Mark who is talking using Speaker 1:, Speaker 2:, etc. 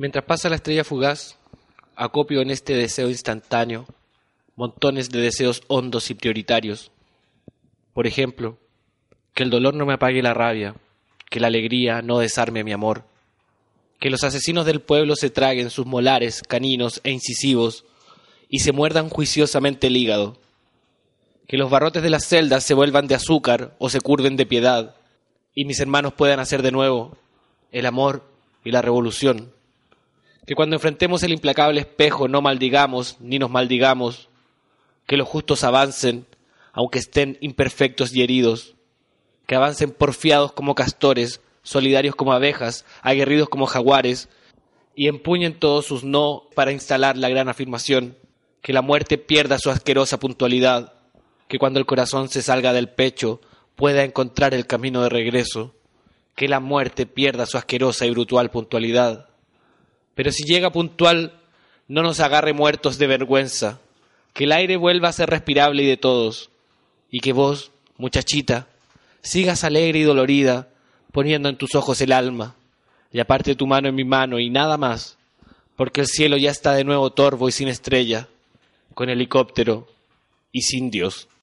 Speaker 1: Mientras pasa la estrella fugaz, acopio en este deseo instantáneo montones de deseos hondos y prioritarios. Por ejemplo, que el dolor no me apague la rabia, que la alegría no desarme mi amor, que los asesinos del pueblo se traguen sus molares caninos e incisivos y se muerdan juiciosamente el hígado, que los barrotes de las celdas se vuelvan de azúcar o se curven de piedad, y mis hermanos puedan hacer de nuevo el amor y la revolución. Que cuando enfrentemos el implacable espejo no maldigamos ni nos maldigamos, que los justos avancen, aunque estén imperfectos y heridos, que avancen porfiados como castores, solidarios como abejas, aguerridos como jaguares, y empuñen todos sus no para instalar la gran afirmación, que la muerte pierda su asquerosa puntualidad, que cuando el corazón se salga del pecho pueda encontrar el camino de regreso, que la muerte pierda su asquerosa y brutal puntualidad. Pero si llega puntual, no nos agarre muertos de vergüenza, que el aire vuelva a ser respirable y de todos, y que vos, muchachita, sigas alegre y dolorida, poniendo en tus ojos el alma, y aparte tu mano en mi mano y nada más, porque el cielo ya está de nuevo torvo y sin estrella, con helicóptero y sin Dios.